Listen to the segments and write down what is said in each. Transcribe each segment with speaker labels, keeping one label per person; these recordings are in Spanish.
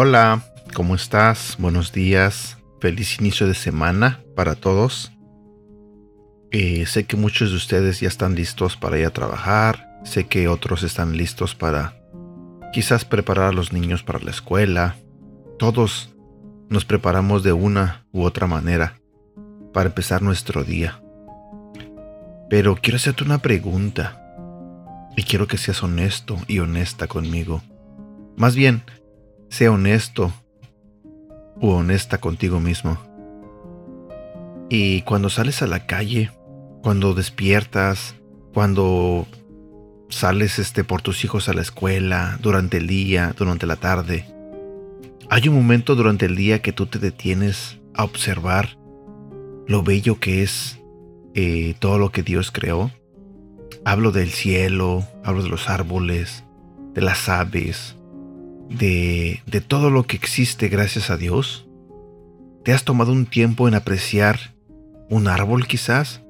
Speaker 1: Hola, ¿cómo estás? Buenos días, feliz inicio de semana para todos. Eh, sé que muchos de ustedes ya están listos para ir a trabajar, sé que otros están listos para quizás preparar a los niños para la escuela. Todos nos preparamos de una u otra manera para empezar nuestro día. Pero quiero hacerte una pregunta y quiero que seas honesto y honesta conmigo. Más bien, sea honesto u honesta contigo mismo. Y cuando sales a la calle, cuando despiertas, cuando sales este por tus hijos a la escuela, durante el día, durante la tarde, hay un momento durante el día que tú te detienes a observar lo bello que es eh, todo lo que Dios creó. Hablo del cielo, hablo de los árboles, de las aves, de, todo lo que existe gracias a Dios? ¿Te has tomado un tiempo en apreciar un árbol quizás?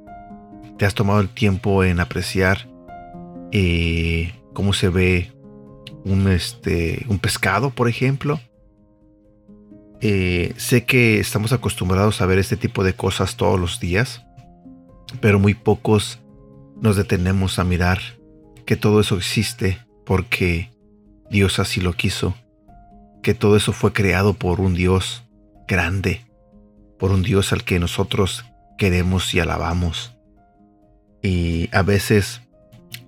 Speaker 1: ¿Te has tomado el tiempo en apreciar eh, cómo se ve un, este, un pescado, por ejemplo? Eh, sé que estamos acostumbrados a ver este tipo de cosas todos los días, pero muy pocos nos detenemos a mirar que todo eso existe porque Dios así lo quiso, que todo eso fue creado por un Dios grande, por un Dios al que nosotros queremos y alabamos. Y a veces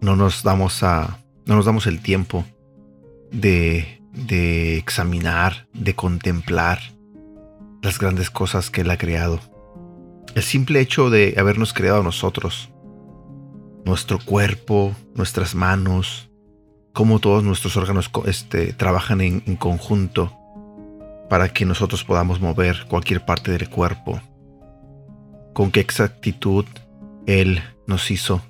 Speaker 1: no nos damos a no nos damos el tiempo de, de examinar, de contemplar las grandes cosas que Él ha creado. El simple hecho de habernos creado a nosotros, nuestro cuerpo, nuestras manos, cómo todos nuestros órganos este, trabajan en, conjunto para que nosotros podamos mover cualquier parte del cuerpo. Con qué exactitud Él nos hizo.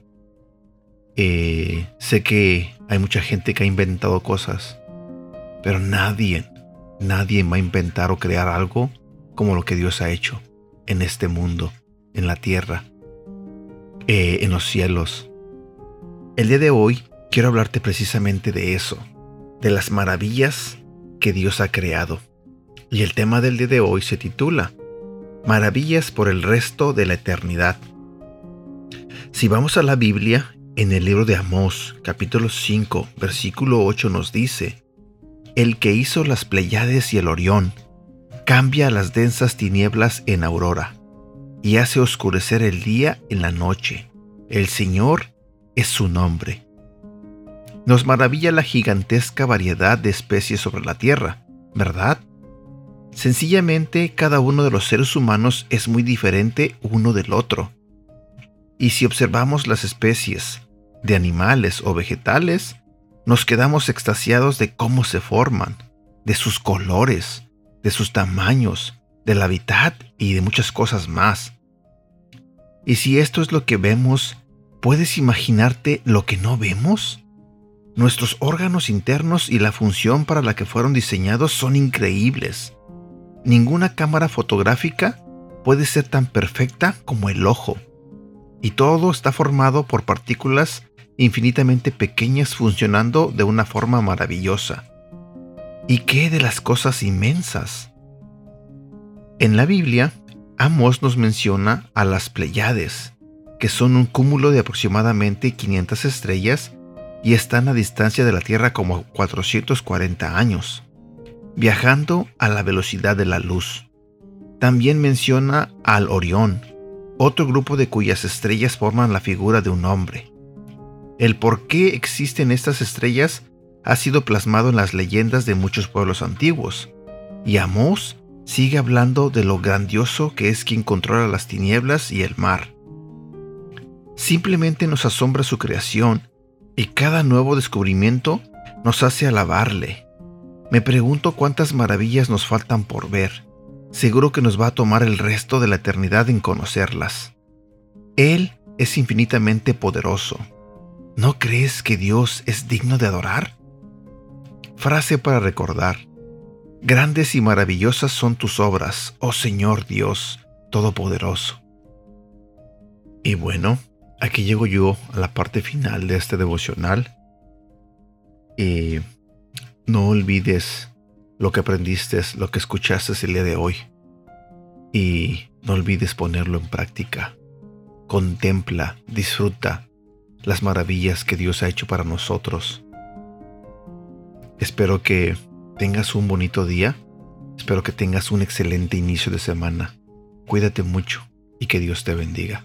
Speaker 1: Eh, sé que hay mucha gente que ha inventado cosas, pero nadie, nadie va a inventar o crear algo como lo que Dios ha hecho en este mundo, en la tierra, eh, en los cielos. El día de hoy quiero hablarte precisamente de eso, de las maravillas que Dios ha creado. Y el tema del día de hoy se titula Maravillas por el resto de la eternidad. Si vamos a la Biblia, en el libro de Amós, capítulo 5, versículo 8 nos dice, El que hizo las Pleiades y el Orión, cambia las densas tinieblas en aurora, y hace oscurecer el día en la noche. El Señor es su nombre. Nos maravilla la gigantesca variedad de especies sobre la Tierra, ¿verdad? Sencillamente, cada uno de los seres humanos es muy diferente uno del otro. Y si observamos las especies de animales o vegetales, nos quedamos extasiados de cómo se forman, de sus colores, de sus tamaños, del hábitat y de muchas cosas más. Y si esto es lo que vemos, ¿puedes imaginarte lo que no vemos? Nuestros órganos internos y la función para la que fueron diseñados son increíbles. Ninguna cámara fotográfica puede ser tan perfecta como el ojo. Y todo está formado por partículas infinitamente pequeñas funcionando de una forma maravillosa. ¿Y qué de las cosas inmensas? En la Biblia, Amos nos menciona a las Pleiades, que son un cúmulo de aproximadamente 500 estrellas y están a distancia de la Tierra como 440 años, viajando a la velocidad de la luz. También menciona al Orión, otro grupo de cuyas estrellas forman la figura de un hombre. El por qué existen estas estrellas ha sido plasmado en las leyendas de muchos pueblos antiguos, y Amós sigue hablando de lo grandioso que es quien controla las tinieblas y el mar. Simplemente nos asombra su creación y cada nuevo descubrimiento nos hace alabarle. Me pregunto cuántas maravillas nos faltan por ver. Seguro que nos va a tomar el resto de la eternidad en conocerlas. Él es infinitamente poderoso. ¿No crees que Dios es digno de adorar? Frase para recordar. Grandes y maravillosas son tus obras, oh Señor Dios Todopoderoso. Y bueno, aquí llego yo a la parte final de este devocional. Y no olvides lo que aprendiste, lo que escuchaste el día de hoy. Y no olvides ponerlo en práctica. Contempla, disfruta las maravillas que Dios ha hecho para nosotros. Espero que tengas un bonito día. Espero que tengas un excelente inicio de semana. Cuídate mucho y que Dios te bendiga.